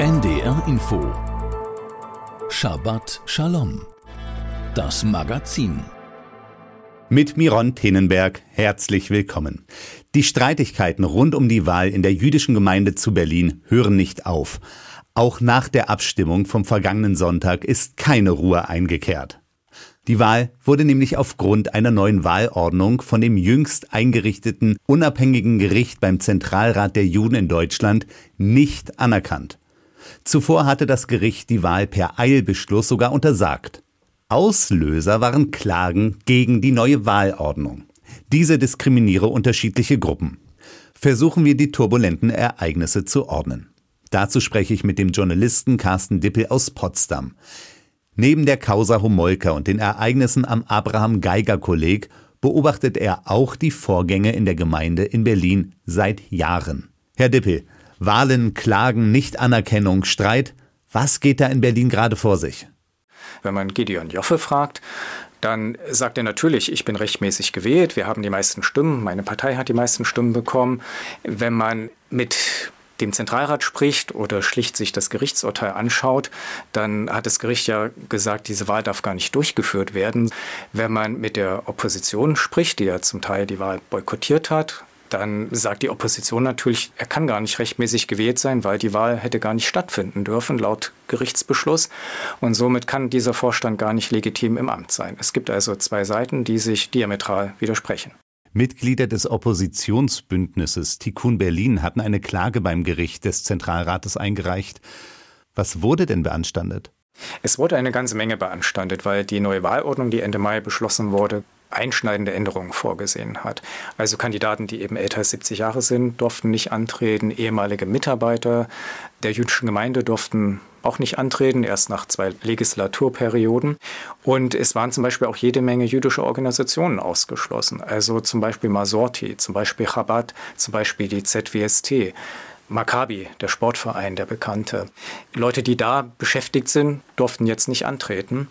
NDR Info Shabbat Shalom Das Magazin mit Miron Tenenberg herzlich willkommen. Die Streitigkeiten rund um die Wahl in der jüdischen Gemeinde zu Berlin hören nicht auf. Auch nach der Abstimmung vom vergangenen Sonntag ist keine Ruhe eingekehrt. Die Wahl wurde nämlich aufgrund einer neuen Wahlordnung von dem jüngst eingerichteten unabhängigen Gericht beim Zentralrat der Juden in Deutschland nicht anerkannt. Zuvor hatte das Gericht die Wahl per Eilbeschluss sogar untersagt. Auslöser waren Klagen gegen die neue Wahlordnung. Diese diskriminiere unterschiedliche Gruppen. Versuchen wir die turbulenten Ereignisse zu ordnen. Dazu spreche ich mit dem Journalisten Carsten Dippel aus Potsdam. Neben der Causa Homolka und den Ereignissen am Abraham Geiger Kolleg beobachtet er auch die Vorgänge in der Gemeinde in Berlin seit Jahren. Herr Dippel, Wahlen, Klagen, Nichtanerkennung, Streit, was geht da in Berlin gerade vor sich? Wenn man Gideon Joffe fragt, dann sagt er natürlich, ich bin rechtmäßig gewählt, wir haben die meisten Stimmen, meine Partei hat die meisten Stimmen bekommen. Wenn man mit dem Zentralrat spricht oder schlicht sich das Gerichtsurteil anschaut, dann hat das Gericht ja gesagt, diese Wahl darf gar nicht durchgeführt werden. Wenn man mit der Opposition spricht, die ja zum Teil die Wahl boykottiert hat, dann sagt die Opposition natürlich, er kann gar nicht rechtmäßig gewählt sein, weil die Wahl hätte gar nicht stattfinden dürfen, laut Gerichtsbeschluss. Und somit kann dieser Vorstand gar nicht legitim im Amt sein. Es gibt also zwei Seiten, die sich diametral widersprechen. Mitglieder des Oppositionsbündnisses Tikkun Berlin hatten eine Klage beim Gericht des Zentralrates eingereicht. Was wurde denn beanstandet? Es wurde eine ganze Menge beanstandet, weil die neue Wahlordnung, die Ende Mai beschlossen wurde, einschneidende Änderungen vorgesehen hat. Also Kandidaten, die eben älter als 70 Jahre sind, durften nicht antreten. Ehemalige Mitarbeiter der jüdischen Gemeinde durften auch nicht antreten, erst nach zwei Legislaturperioden. Und es waren zum Beispiel auch jede Menge jüdische Organisationen ausgeschlossen. Also zum Beispiel Masorti, zum Beispiel Chabad, zum Beispiel die ZWST. Maccabi, der Sportverein, der bekannte. Leute, die da beschäftigt sind, durften jetzt nicht antreten.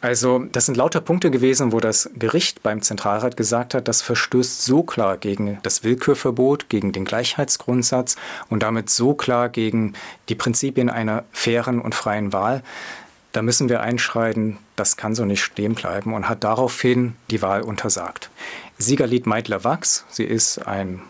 Also das sind lauter Punkte gewesen, wo das Gericht beim Zentralrat gesagt hat, das verstößt so klar gegen das Willkürverbot, gegen den Gleichheitsgrundsatz und damit so klar gegen die Prinzipien einer fairen und freien Wahl. Da müssen wir einschreiten, das kann so nicht stehen bleiben und hat daraufhin die Wahl untersagt. Siegerlied Meidler-Wachs, sie ist ein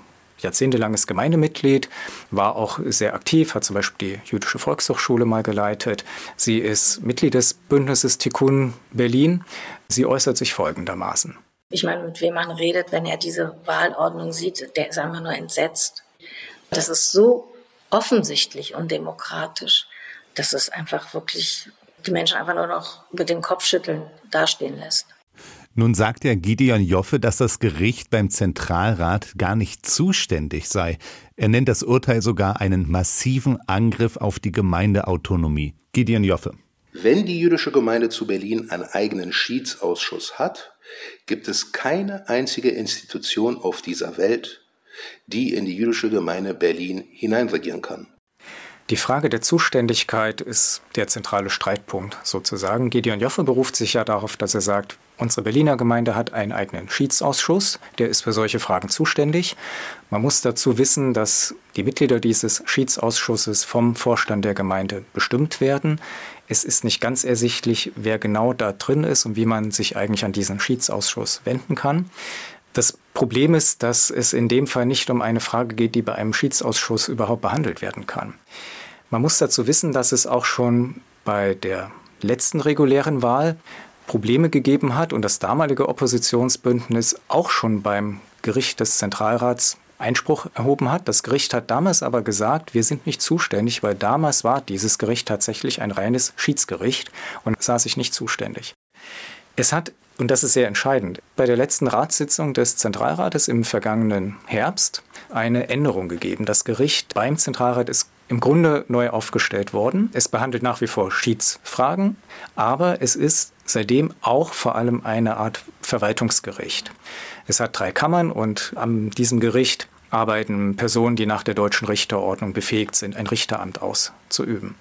jahrzehntelanges Gemeindemitglied, war auch sehr aktiv, hat zum Beispiel die Jüdische Volkshochschule mal geleitet. Sie ist Mitglied des Bündnisses Tikkun Berlin. Sie äußert sich folgendermaßen. Ich meine, mit wem man redet, wenn er diese Wahlordnung sieht, der ist einfach nur entsetzt. Das ist so offensichtlich und demokratisch, dass es einfach wirklich die Menschen einfach nur noch mit dem Kopfschütteln dastehen lässt. Nun sagt ja Gideon Joffe, dass das Gericht beim Zentralrat gar nicht zuständig sei. Er nennt das Urteil sogar einen massiven Angriff auf die Gemeindeautonomie. Gideon Joffe. Wenn die jüdische Gemeinde zu Berlin einen eigenen Schiedsausschuss hat, gibt es keine einzige Institution auf dieser Welt, die in die jüdische Gemeinde Berlin hineinregieren kann. Die Frage der Zuständigkeit ist der zentrale Streitpunkt sozusagen. Gideon Joffe beruft sich ja darauf, dass er sagt, unsere Berliner Gemeinde hat einen eigenen Schiedsausschuss, der ist für solche Fragen zuständig. Man muss dazu wissen, dass die Mitglieder dieses Schiedsausschusses vom Vorstand der Gemeinde bestimmt werden. Es ist nicht ganz ersichtlich, wer genau da drin ist und wie man sich eigentlich an diesen Schiedsausschuss wenden kann. Das Problem ist, dass es in dem Fall nicht um eine Frage geht, die bei einem Schiedsausschuss überhaupt behandelt werden kann. Man muss dazu wissen, dass es auch schon bei der letzten regulären Wahl Probleme gegeben hat und das damalige Oppositionsbündnis auch schon beim Gericht des Zentralrats Einspruch erhoben hat. Das Gericht hat damals aber gesagt, wir sind nicht zuständig, weil damals war dieses Gericht tatsächlich ein reines Schiedsgericht und sah sich nicht zuständig. Es hat, und das ist sehr entscheidend, bei der letzten Ratssitzung des Zentralrates im vergangenen Herbst eine Änderung gegeben. Das Gericht beim Zentralrat ist im Grunde neu aufgestellt worden. Es behandelt nach wie vor Schiedsfragen, aber es ist seitdem auch vor allem eine Art Verwaltungsgericht. Es hat drei Kammern und an diesem Gericht arbeiten Personen, die nach der deutschen Richterordnung befähigt sind, ein Richteramt auszuüben.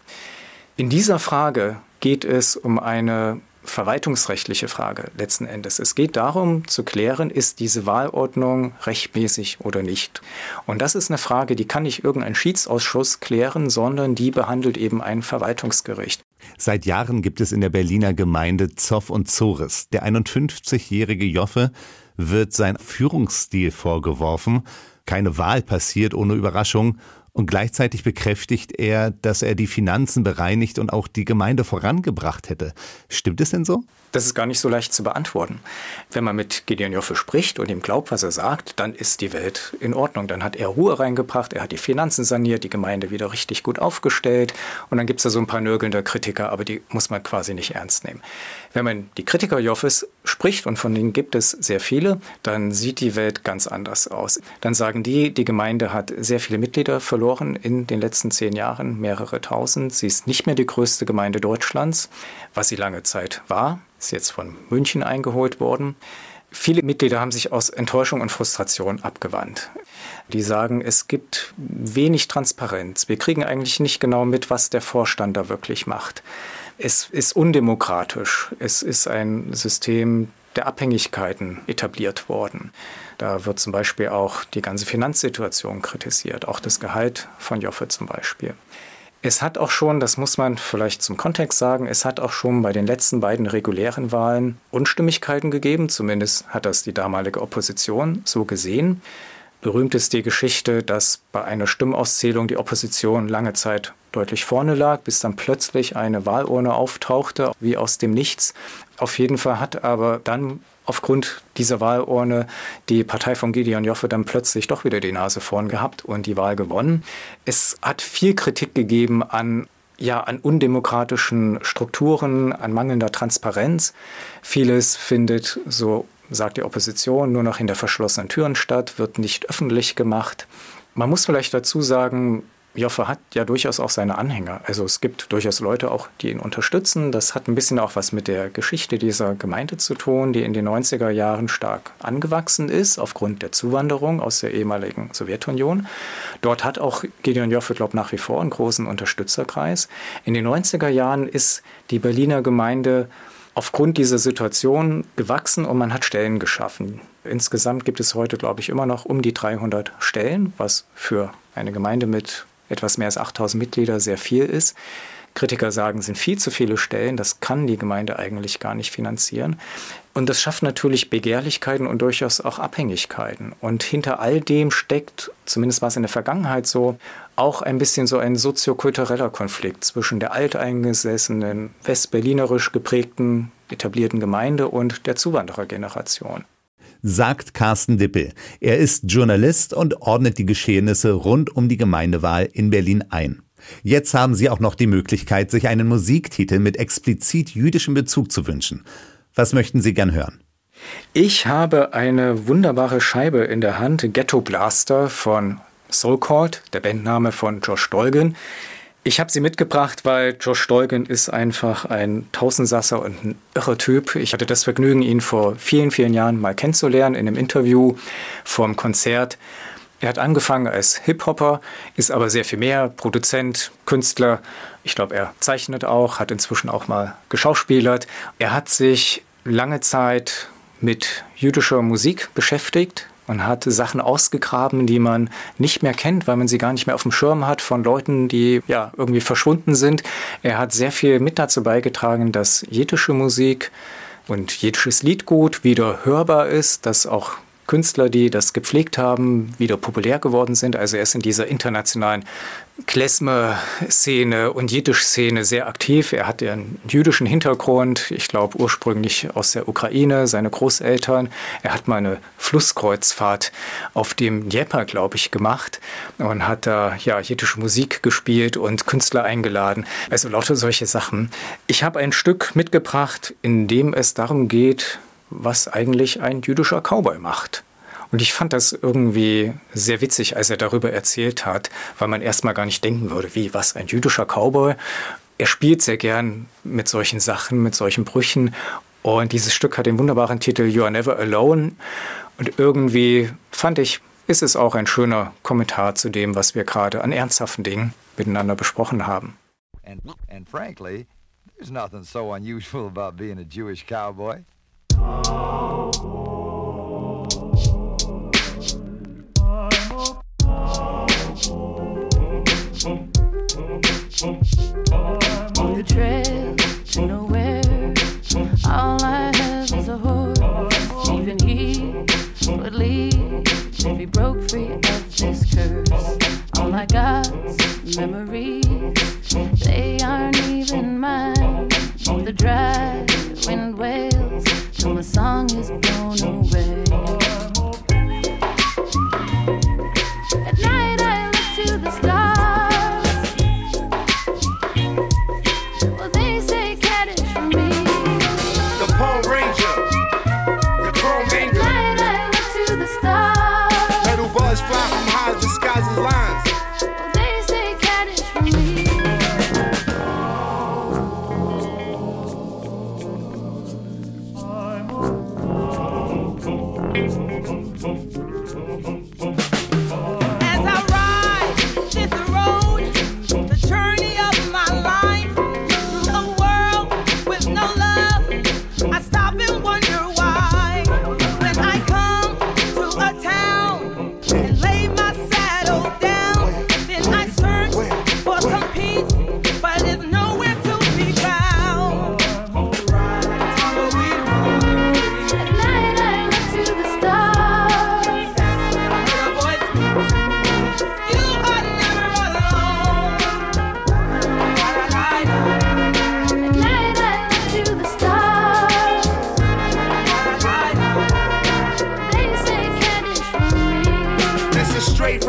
In dieser Frage geht es um eine verwaltungsrechtliche Frage letzten Endes. Es geht darum zu klären, ist diese Wahlordnung rechtmäßig oder nicht. Und das ist eine Frage, die kann nicht irgendein Schiedsausschuss klären, sondern die behandelt eben ein Verwaltungsgericht. Seit Jahren gibt es in der Berliner Gemeinde Zoff und Zores. Der 51-jährige Joffe wird sein Führungsstil vorgeworfen. Keine Wahl passiert ohne Überraschung und gleichzeitig bekräftigt er, dass er die Finanzen bereinigt und auch die Gemeinde vorangebracht hätte. Stimmt es denn so? Das ist gar nicht so leicht zu beantworten. Wenn man mit Gideon Joffe spricht und ihm glaubt, was er sagt, dann ist die Welt in Ordnung. Dann hat er Ruhe reingebracht, er hat die Finanzen saniert, die Gemeinde wieder richtig gut aufgestellt. Und dann gibt es da so ein paar nörgelnde Kritiker, aber die muss man quasi nicht ernst nehmen. Wenn man die Kritiker Joffes spricht, und von denen gibt es sehr viele, dann sieht die Welt ganz anders aus. Dann sagen die, die Gemeinde hat sehr viele Mitglieder verloren in den letzten zehn Jahren, mehrere tausend. Sie ist nicht mehr die größte Gemeinde Deutschlands, was sie lange Zeit war ist jetzt von München eingeholt worden. Viele Mitglieder haben sich aus Enttäuschung und Frustration abgewandt. Die sagen, es gibt wenig Transparenz. Wir kriegen eigentlich nicht genau mit, was der Vorstand da wirklich macht. Es ist undemokratisch. Es ist ein System der Abhängigkeiten etabliert worden. Da wird zum Beispiel auch die ganze Finanzsituation kritisiert, auch das Gehalt von Joffe zum Beispiel. Es hat auch schon, das muss man vielleicht zum Kontext sagen, es hat auch schon bei den letzten beiden regulären Wahlen Unstimmigkeiten gegeben. Zumindest hat das die damalige Opposition so gesehen. Berühmt ist die Geschichte, dass bei einer Stimmauszählung die Opposition lange Zeit deutlich vorne lag, bis dann plötzlich eine Wahlurne auftauchte, wie aus dem Nichts. Auf jeden Fall hat aber dann aufgrund dieser Wahlurne die Partei von Gideon Joffe dann plötzlich doch wieder die Nase vorn gehabt und die Wahl gewonnen. Es hat viel Kritik gegeben an ja, an undemokratischen Strukturen, an mangelnder Transparenz. Vieles findet, so sagt die Opposition, nur noch hinter verschlossenen Türen statt, wird nicht öffentlich gemacht. Man muss vielleicht dazu sagen, Joffe hat ja durchaus auch seine Anhänger. Also es gibt durchaus Leute auch, die ihn unterstützen. Das hat ein bisschen auch was mit der Geschichte dieser Gemeinde zu tun, die in den 90er Jahren stark angewachsen ist, aufgrund der Zuwanderung aus der ehemaligen Sowjetunion. Dort hat auch Gideon Joffe, glaube ich, nach wie vor einen großen Unterstützerkreis. In den 90er Jahren ist die Berliner Gemeinde aufgrund dieser Situation gewachsen und man hat Stellen geschaffen. Insgesamt gibt es heute, glaube ich, immer noch um die 300 Stellen, was für eine Gemeinde mit etwas mehr als 8000 Mitglieder sehr viel ist. Kritiker sagen, es sind viel zu viele Stellen, das kann die Gemeinde eigentlich gar nicht finanzieren. Und das schafft natürlich Begehrlichkeiten und durchaus auch Abhängigkeiten. Und hinter all dem steckt, zumindest war es in der Vergangenheit so, auch ein bisschen so ein soziokultureller Konflikt zwischen der alteingesessenen, westberlinerisch geprägten, etablierten Gemeinde und der Zuwanderergeneration sagt Carsten Dippel. Er ist Journalist und ordnet die Geschehnisse rund um die Gemeindewahl in Berlin ein. Jetzt haben Sie auch noch die Möglichkeit, sich einen Musiktitel mit explizit jüdischem Bezug zu wünschen. Was möchten Sie gern hören? Ich habe eine wunderbare Scheibe in der Hand, Ghetto Blaster von Soul Cold, der Bandname von Josh Dolgen. Ich habe sie mitgebracht, weil Josh Dolgen ist einfach ein Tausendsasser und ein irrer Typ. Ich hatte das Vergnügen, ihn vor vielen, vielen Jahren mal kennenzulernen in einem Interview vorm Konzert. Er hat angefangen als Hip-Hopper, ist aber sehr viel mehr, Produzent, Künstler. Ich glaube, er zeichnet auch, hat inzwischen auch mal geschauspielert. Er hat sich lange Zeit mit jüdischer Musik beschäftigt, man hat Sachen ausgegraben, die man nicht mehr kennt, weil man sie gar nicht mehr auf dem Schirm hat von Leuten, die ja irgendwie verschwunden sind. Er hat sehr viel mit dazu beigetragen, dass jiddische Musik und jiddisches Liedgut wieder hörbar ist, dass auch Künstler, die das gepflegt haben, wieder populär geworden sind. Also er ist in dieser internationalen Klezmer-Szene und Jiddisch-Szene sehr aktiv. Er hat einen jüdischen Hintergrund, ich glaube ursprünglich aus der Ukraine, seine Großeltern. Er hat mal eine Flusskreuzfahrt auf dem Dnieper, glaube ich, gemacht und hat da ja jiddische Musik gespielt und Künstler eingeladen. Also lauter solche Sachen. Ich habe ein Stück mitgebracht, in dem es darum geht, was eigentlich ein jüdischer Cowboy macht. Und ich fand das irgendwie sehr witzig, als er darüber erzählt hat, weil man erstmal gar nicht denken würde, wie, was, ein jüdischer Cowboy? Er spielt sehr gern mit solchen Sachen, mit solchen Brüchen. Und dieses Stück hat den wunderbaren Titel You Are Never Alone. Und irgendwie fand ich, ist es auch ein schöner Kommentar zu dem, was wir gerade an ernsthaften Dingen miteinander besprochen haben. And, and frankly, There's nothing so unusual about being a Jewish cowboy. On the trail to nowhere, all I have is a horse. Even he would leave if he broke free of this curse. All I got's memories, they aren't even mine. The dry wind wails till my song is blown away. Bom.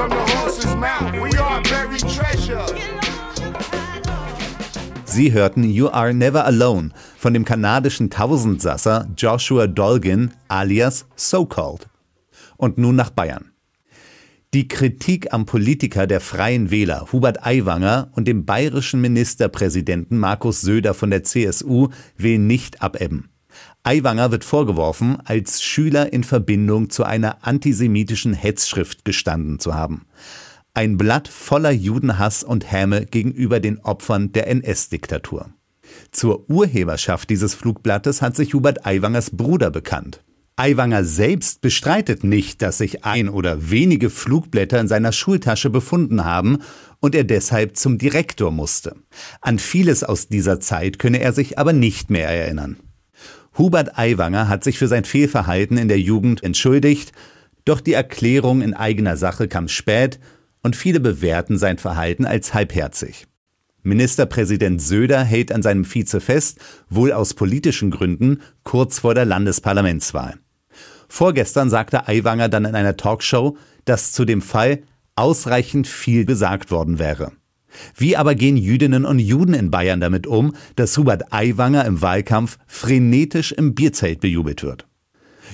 From the horse's mouth. We are buried treasure. Sie hörten You Are Never Alone von dem kanadischen Tausendsasser Joshua Dolgin alias So Called. Und nun nach Bayern. Die Kritik am Politiker der Freien Wähler Hubert Aiwanger und dem bayerischen Ministerpräsidenten Markus Söder von der CSU will nicht abebben. Aiwanger wird vorgeworfen, als Schüler in Verbindung zu einer antisemitischen Hetzschrift gestanden zu haben. Ein Blatt voller Judenhass und Häme gegenüber den Opfern der NS-Diktatur. Zur Urheberschaft dieses Flugblattes hat sich Hubert Aiwangers Bruder bekannt. Aiwanger selbst bestreitet nicht, dass sich ein oder wenige Flugblätter in seiner Schultasche befunden haben und er deshalb zum Direktor musste. An vieles aus dieser Zeit könne er sich aber nicht mehr erinnern. Hubert Aiwanger hat sich für sein Fehlverhalten in der Jugend entschuldigt, doch die Erklärung in eigener Sache kam spät und viele bewerten sein Verhalten als halbherzig. Ministerpräsident Söder hält an seinem Vize fest, wohl aus politischen Gründen, kurz vor der Landesparlamentswahl. Vorgestern sagte Aiwanger dann in einer Talkshow, dass zu dem Fall ausreichend viel gesagt worden wäre. Wie aber gehen Jüdinnen und Juden in Bayern damit um, dass Hubert Aiwanger im Wahlkampf frenetisch im Bierzelt bejubelt wird?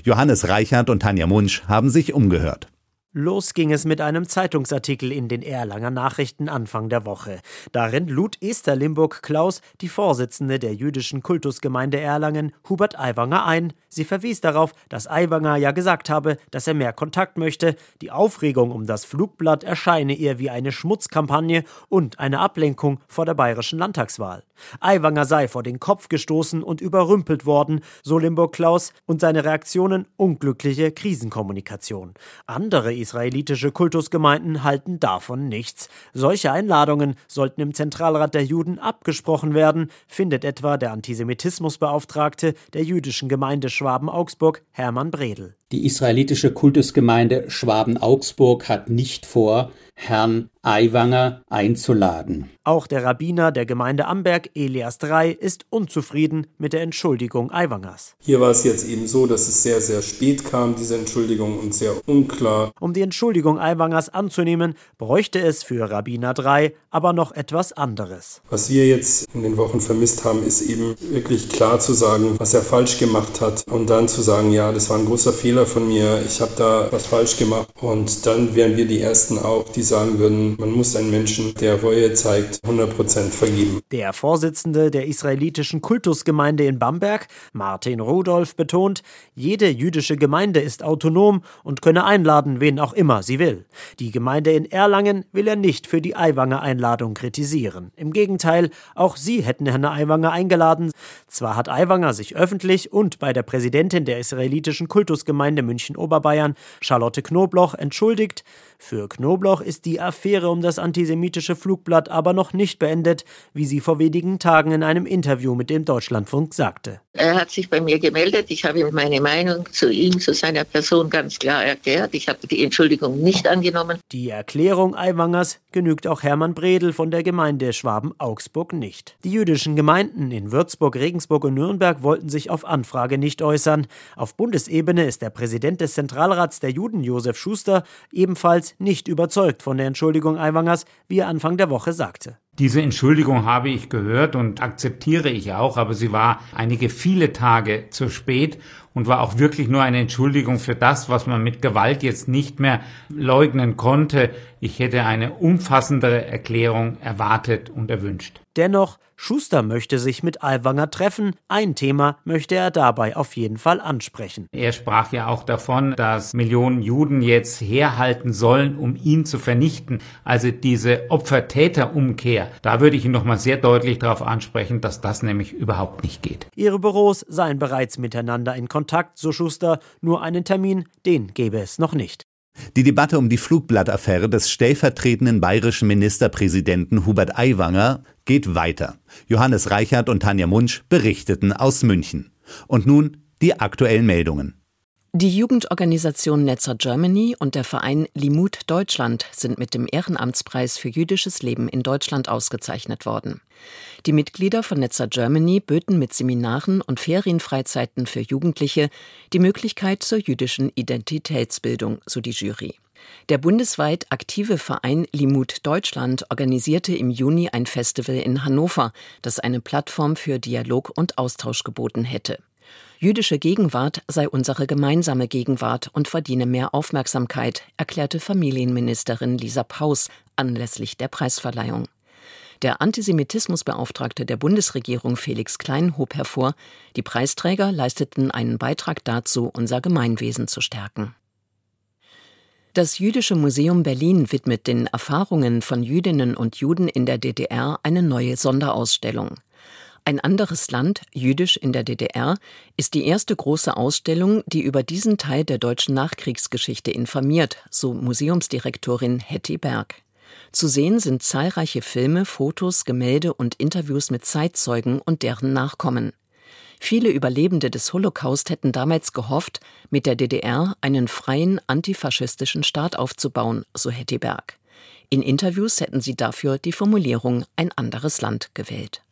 Johannes Reichert und Tanja Munsch haben sich umgehört. Los ging es mit einem Zeitungsartikel in den Erlanger Nachrichten Anfang der Woche. Darin lud Esther Limburg-Klaus, die Vorsitzende der jüdischen Kultusgemeinde Erlangen, Hubert Aiwanger ein. Sie verwies darauf, dass Aiwanger ja gesagt habe, dass er mehr Kontakt möchte. Die Aufregung um das Flugblatt erscheine ihr wie eine Schmutzkampagne und eine Ablenkung vor der bayerischen Landtagswahl. Aiwanger sei vor den Kopf gestoßen und überrümpelt worden, so Limburg-Klaus, und seine Reaktionen unglückliche Krisenkommunikation. Andere israelitische Kultusgemeinden halten davon nichts. Solche Einladungen sollten im Zentralrat der Juden abgesprochen werden, findet etwa der Antisemitismusbeauftragte der jüdischen Gemeinde Schwaben-Augsburg, Hermann Bredel. Die israelitische Kultusgemeinde Schwaben-Augsburg hat nicht vor, Herrn Aiwanger einzuladen. Auch der Rabbiner der Gemeinde Amberg, Elias III, ist unzufrieden mit der Entschuldigung Aiwangers. Hier war es jetzt eben so, dass es sehr, sehr spät kam, diese Entschuldigung, und sehr unklar. Um die Entschuldigung Aiwangers anzunehmen, bräuchte es für Rabbiner III aber noch etwas anderes. Was wir jetzt in den Wochen vermisst haben, ist eben wirklich klar zu sagen, was er falsch gemacht hat und dann zu sagen, ja, das war ein großer Fehler Fehler von mir, ich habe da was falsch gemacht. Und dann wären wir die Ersten auch, die sagen würden, man muss einen Menschen, der Reue zeigt, 100% vergeben. Der Vorsitzende der israelitischen Kultusgemeinde in Bamberg, Martin Rudolph, betont, jede jüdische Gemeinde ist autonom und könne einladen, wen auch immer sie will. Die Gemeinde in Erlangen will er nicht für die Aiwanger Einladung kritisieren. Im Gegenteil, auch sie hätten Herrn Aiwanger eingeladen. Zwar hat Aiwanger sich öffentlich und bei der Präsidentin der israelitischen Kultusgemeinde München-Oberbayern, Charlotte Knobloch, entschuldigt, für Knobloch ist die Affäre um das antisemitische Flugblatt aber noch nicht beendet, wie sie vor wenigen Tagen in einem Interview mit dem Deutschlandfunk sagte. Er hat sich bei mir gemeldet. Ich habe ihm meine Meinung zu ihm, zu seiner Person ganz klar erklärt. Ich habe die Entschuldigung nicht angenommen. Die Erklärung Aiwangers genügt auch Hermann Bredel von der Gemeinde Schwaben-Augsburg nicht. Die jüdischen Gemeinden in Würzburg, Regensburg und Nürnberg wollten sich auf Anfrage nicht äußern. Auf Bundesebene ist der Präsident des Zentralrats der Juden, Josef Schuster, ebenfalls nicht überzeugt von der Entschuldigung Aiwangers, wie er Anfang der Woche sagte. Diese Entschuldigung habe ich gehört und akzeptiere ich auch, aber sie war einige viele Tage zu spät und war auch wirklich nur eine Entschuldigung für das, was man mit Gewalt jetzt nicht mehr leugnen konnte. Ich hätte eine umfassendere Erklärung erwartet und erwünscht. Dennoch, Schuster möchte sich mit Aiwanger treffen. Ein Thema möchte er dabei auf jeden Fall ansprechen. Er sprach ja auch davon, dass Millionen Juden jetzt herhalten sollen, um ihn zu vernichten. Also diese Opfer-Täter-Umkehr. Da würde ich ihn nochmal sehr deutlich darauf ansprechen, dass das nämlich überhaupt nicht geht. Ihre Büros seien bereits miteinander in Kontakt, so Schuster. Nur einen Termin, den gäbe es noch nicht. Die Debatte um die Flugblattaffäre des stellvertretenden bayerischen Ministerpräsidenten Hubert Aiwanger geht weiter. Johannes Reichert und Tanja Munsch berichteten aus München. Und nun die aktuellen Meldungen. Die Jugendorganisation Netzer Germany und der Verein Limut Deutschland sind mit dem Ehrenamtspreis für jüdisches Leben in Deutschland ausgezeichnet worden. Die Mitglieder von Netzer Germany böten mit Seminaren und Ferienfreizeiten für Jugendliche die Möglichkeit zur jüdischen Identitätsbildung, so die Jury. Der bundesweit aktive Verein Limut Deutschland organisierte im Juni ein Festival in Hannover, das eine Plattform für Dialog und Austausch geboten hätte. Jüdische Gegenwart sei unsere gemeinsame Gegenwart und verdiene mehr Aufmerksamkeit, erklärte Familienministerin Lisa Paus anlässlich der Preisverleihung. Der Antisemitismusbeauftragte der Bundesregierung Felix Klein hob hervor, die Preisträger leisteten einen Beitrag dazu, unser Gemeinwesen zu stärken. Das Jüdische Museum Berlin widmet den Erfahrungen von Jüdinnen und Juden in der DDR eine neue Sonderausstellung. Ein anderes Land, jüdisch in der DDR, ist die erste große Ausstellung, die über diesen Teil der deutschen Nachkriegsgeschichte informiert, so Museumsdirektorin Hetty Berg. Zu sehen sind zahlreiche Filme, Fotos, Gemälde und Interviews mit Zeitzeugen und deren Nachkommen. Viele Überlebende des Holocaust hätten damals gehofft, mit der DDR einen freien antifaschistischen Staat aufzubauen, so Hetty Berg. In Interviews hätten sie dafür die Formulierung ein anderes Land gewählt.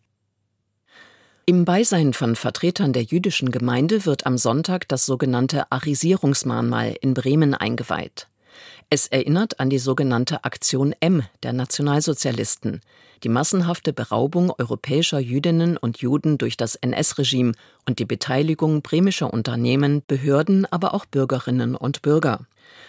Im Beisein von Vertretern der jüdischen Gemeinde wird am Sonntag das sogenannte Arisierungsmahnmal in Bremen eingeweiht. Es erinnert an die sogenannte Aktion M der Nationalsozialisten, die massenhafte Beraubung europäischer Jüdinnen und Juden durch das NS-Regime und die Beteiligung bremischer Unternehmen, Behörden, aber auch Bürgerinnen und Bürger.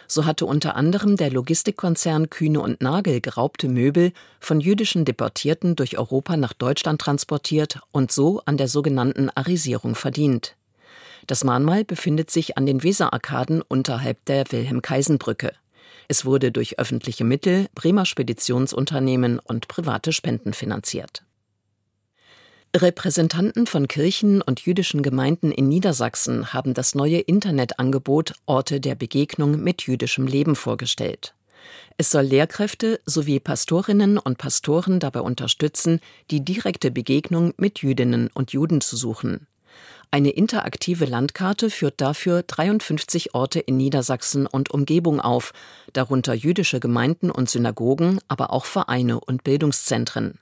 So hatte unter anderem der Logistikkonzern Kühne und Nagel geraubte Möbel von jüdischen Deportierten durch Europa nach Deutschland transportiert und so an der sogenannten Arisierung verdient. Das Mahnmal befindet sich an den Weserarkaden unterhalb der Wilhelm-Kaisen-Brücke. Es wurde durch öffentliche Mittel, Bremer Speditionsunternehmen und private Spenden finanziert. Repräsentanten von Kirchen und jüdischen Gemeinden in Niedersachsen haben das neue Internetangebot Orte der Begegnung mit jüdischem Leben vorgestellt. Es soll Lehrkräfte sowie Pastorinnen und Pastoren dabei unterstützen, die direkte Begegnung mit Jüdinnen und Juden zu suchen. Eine interaktive Landkarte führt dafür 53 Orte in Niedersachsen und Umgebung auf, darunter jüdische Gemeinden und Synagogen, aber auch Vereine und Bildungszentren.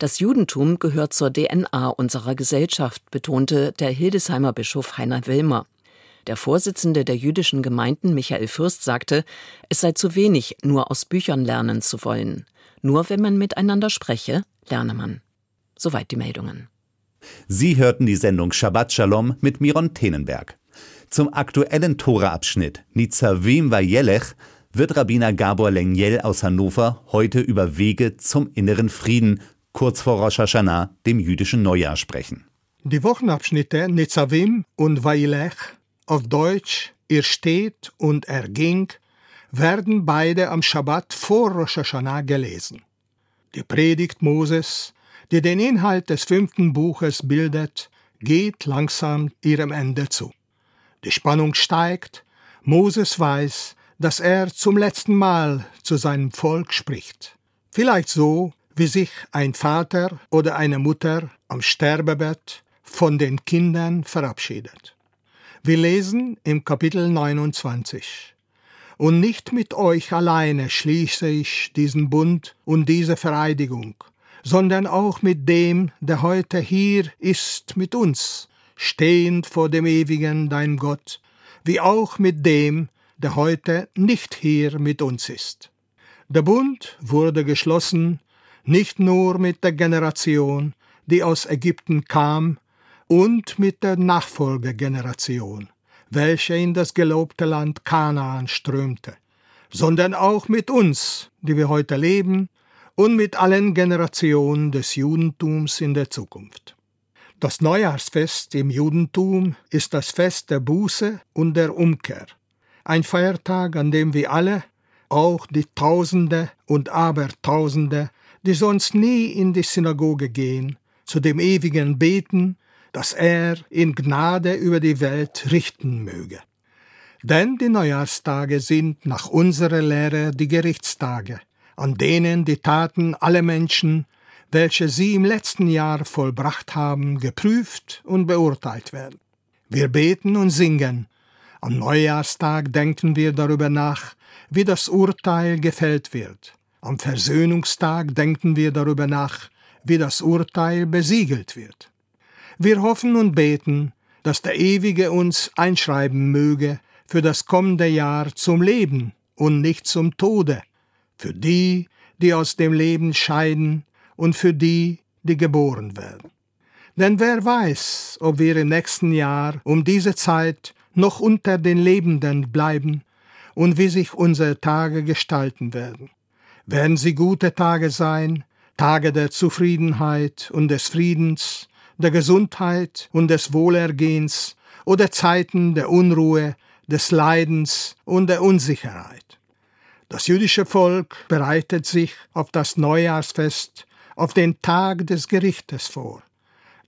Das Judentum gehört zur DNA unserer Gesellschaft, betonte der Hildesheimer Bischof Heiner Wilmer. Der Vorsitzende der jüdischen Gemeinden Michael Fürst sagte, es sei zu wenig, nur aus Büchern lernen zu wollen. Nur wenn man miteinander spreche, lerne man. Soweit die Meldungen. Sie hörten die Sendung Shabbat Shalom mit Miron Tenenberg. Zum aktuellen Toraabschnitt Nitzavim Vayelech wird Rabbiner Gabor Lengyel aus Hannover heute über Wege zum inneren Frieden kurz vor Rosh Hashanah, dem jüdischen Neujahr, sprechen. Die Wochenabschnitte Nitzavim und Vailech, auf Deutsch Ihr steht und er ging, werden beide am Schabbat vor Rosh Hashanah gelesen. Die Predigt Moses, die den Inhalt des fünften Buches bildet, geht langsam ihrem Ende zu. Die Spannung steigt, Moses weiß, dass er zum letzten Mal zu seinem Volk spricht. Vielleicht so, wie sich ein Vater oder eine Mutter am Sterbebett von den Kindern verabschiedet. Wir lesen im Kapitel 29. Und nicht mit euch alleine schließe ich diesen Bund und diese Vereidigung, sondern auch mit dem, der heute hier ist mit uns, stehend vor dem ewigen dein Gott, wie auch mit dem, der heute nicht hier mit uns ist. Der Bund wurde geschlossen nicht nur mit der Generation, die aus Ägypten kam, und mit der Nachfolgegeneration, welche in das gelobte Land Kanaan strömte, sondern auch mit uns, die wir heute leben, und mit allen Generationen des Judentums in der Zukunft. Das Neujahrsfest im Judentum ist das Fest der Buße und der Umkehr, ein Feiertag, an dem wir alle, auch die Tausende und Abertausende, die sonst nie in die Synagoge gehen, zu dem ewigen Beten dass er in Gnade über die Welt richten möge. Denn die Neujahrstage sind nach unserer Lehre die Gerichtstage, an denen die Taten aller Menschen, welche sie im letzten Jahr vollbracht haben, geprüft und beurteilt werden. Wir beten und singen. Am Neujahrstag denken wir darüber nach, wie das Urteil gefällt wird. Am Versöhnungstag denken wir darüber nach, wie das Urteil besiegelt wird. Wir hoffen und beten, dass der Ewige uns einschreiben möge für das kommende Jahr zum Leben und nicht zum Tode, für die, die aus dem Leben scheiden und für die, die geboren werden. Denn wer weiß, ob wir im nächsten Jahr um diese Zeit noch unter den Lebenden bleiben und wie sich unsere Tage gestalten werden. Werden sie gute Tage sein, Tage der Zufriedenheit und des Friedens, der Gesundheit und des Wohlergehens oder Zeiten der Unruhe, des Leidens und der Unsicherheit. Das jüdische Volk bereitet sich auf das Neujahrsfest, auf den Tag des Gerichtes vor.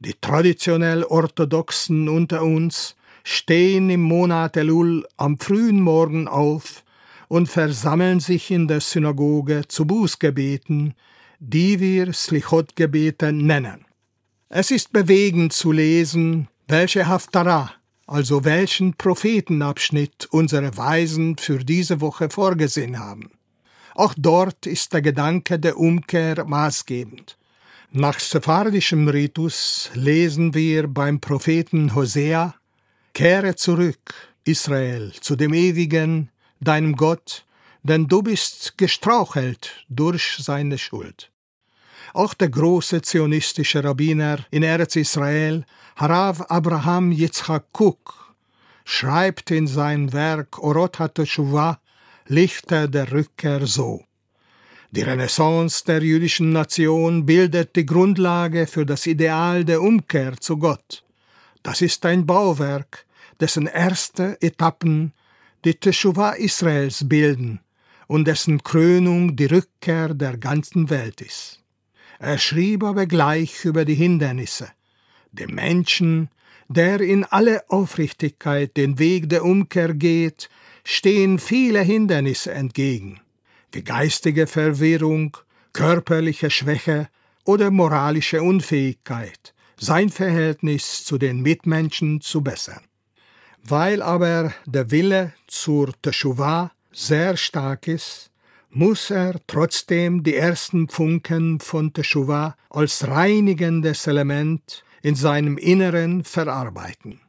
Die traditionell Orthodoxen unter uns stehen im Monat Elul am frühen Morgen auf und versammeln sich in der Synagoge zu Bußgebeten, die wir Slichot-Gebete nennen. Es ist bewegend zu lesen, welche Haftarah, also welchen Prophetenabschnitt unsere Weisen für diese Woche vorgesehen haben. Auch dort ist der Gedanke der Umkehr maßgebend. Nach sephardischem Ritus lesen wir beim Propheten Hosea, Kehre zurück, Israel, zu dem Ewigen, deinem Gott, denn du bist gestrauchelt durch seine Schuld. Auch der große zionistische Rabbiner in Eretz Israel, Harav Abraham Yitzchak Cook, schreibt in sein Werk Orot HaTeshuvah Lichter der Rückkehr so. Die Renaissance der jüdischen Nation bildet die Grundlage für das Ideal der Umkehr zu Gott. Das ist ein Bauwerk, dessen erste Etappen die Teshuvah Israels bilden und dessen Krönung die Rückkehr der ganzen Welt ist. Er schrieb aber gleich über die Hindernisse. Dem Menschen, der in alle Aufrichtigkeit den Weg der Umkehr geht, stehen viele Hindernisse entgegen, wie geistige Verwirrung, körperliche Schwäche oder moralische Unfähigkeit, sein Verhältnis zu den Mitmenschen zu bessern. Weil aber der Wille zur Teshuvah sehr stark ist, muss er trotzdem die ersten Funken von Teshuvah als reinigendes Element in seinem Inneren verarbeiten.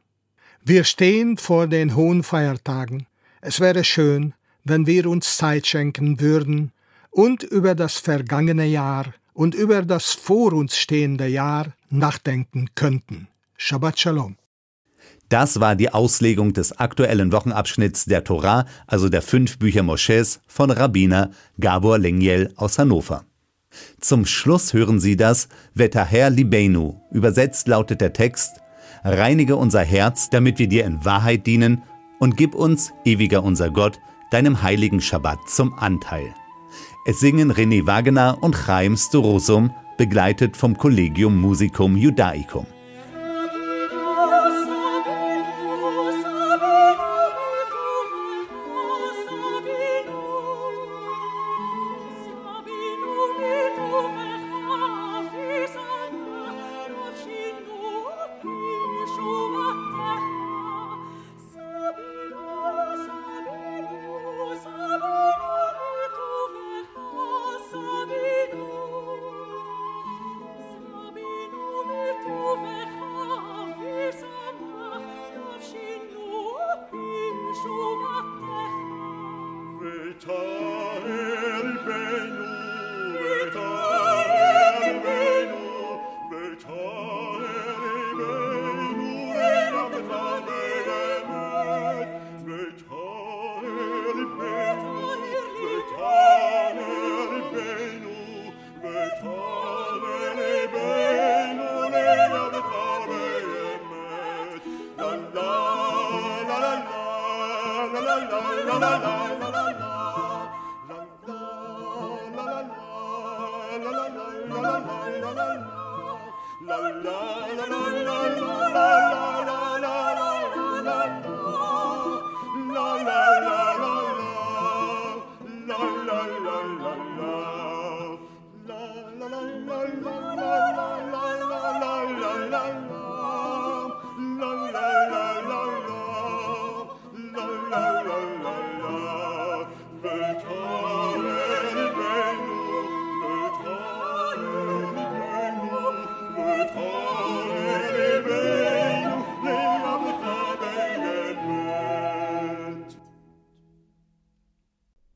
Wir stehen vor den hohen Feiertagen. Es wäre schön, wenn wir uns Zeit schenken würden und über das vergangene Jahr und über das vor uns stehende Jahr nachdenken könnten. Shabbat Shalom. Das war die Auslegung des aktuellen Wochenabschnitts der Torah, also der fünf Bücher Mosches von Rabbiner Gabor Lengiel aus Hannover. Zum Schluss hören Sie das Vetaher Libenu. Übersetzt lautet der Text: Reinige unser Herz, damit wir dir in Wahrheit dienen, und gib uns, ewiger unser Gott, deinem heiligen Schabbat zum Anteil. Es singen René Wagener und Chaim Storosum, begleitet vom Collegium Musicum Judaicum. la la la la la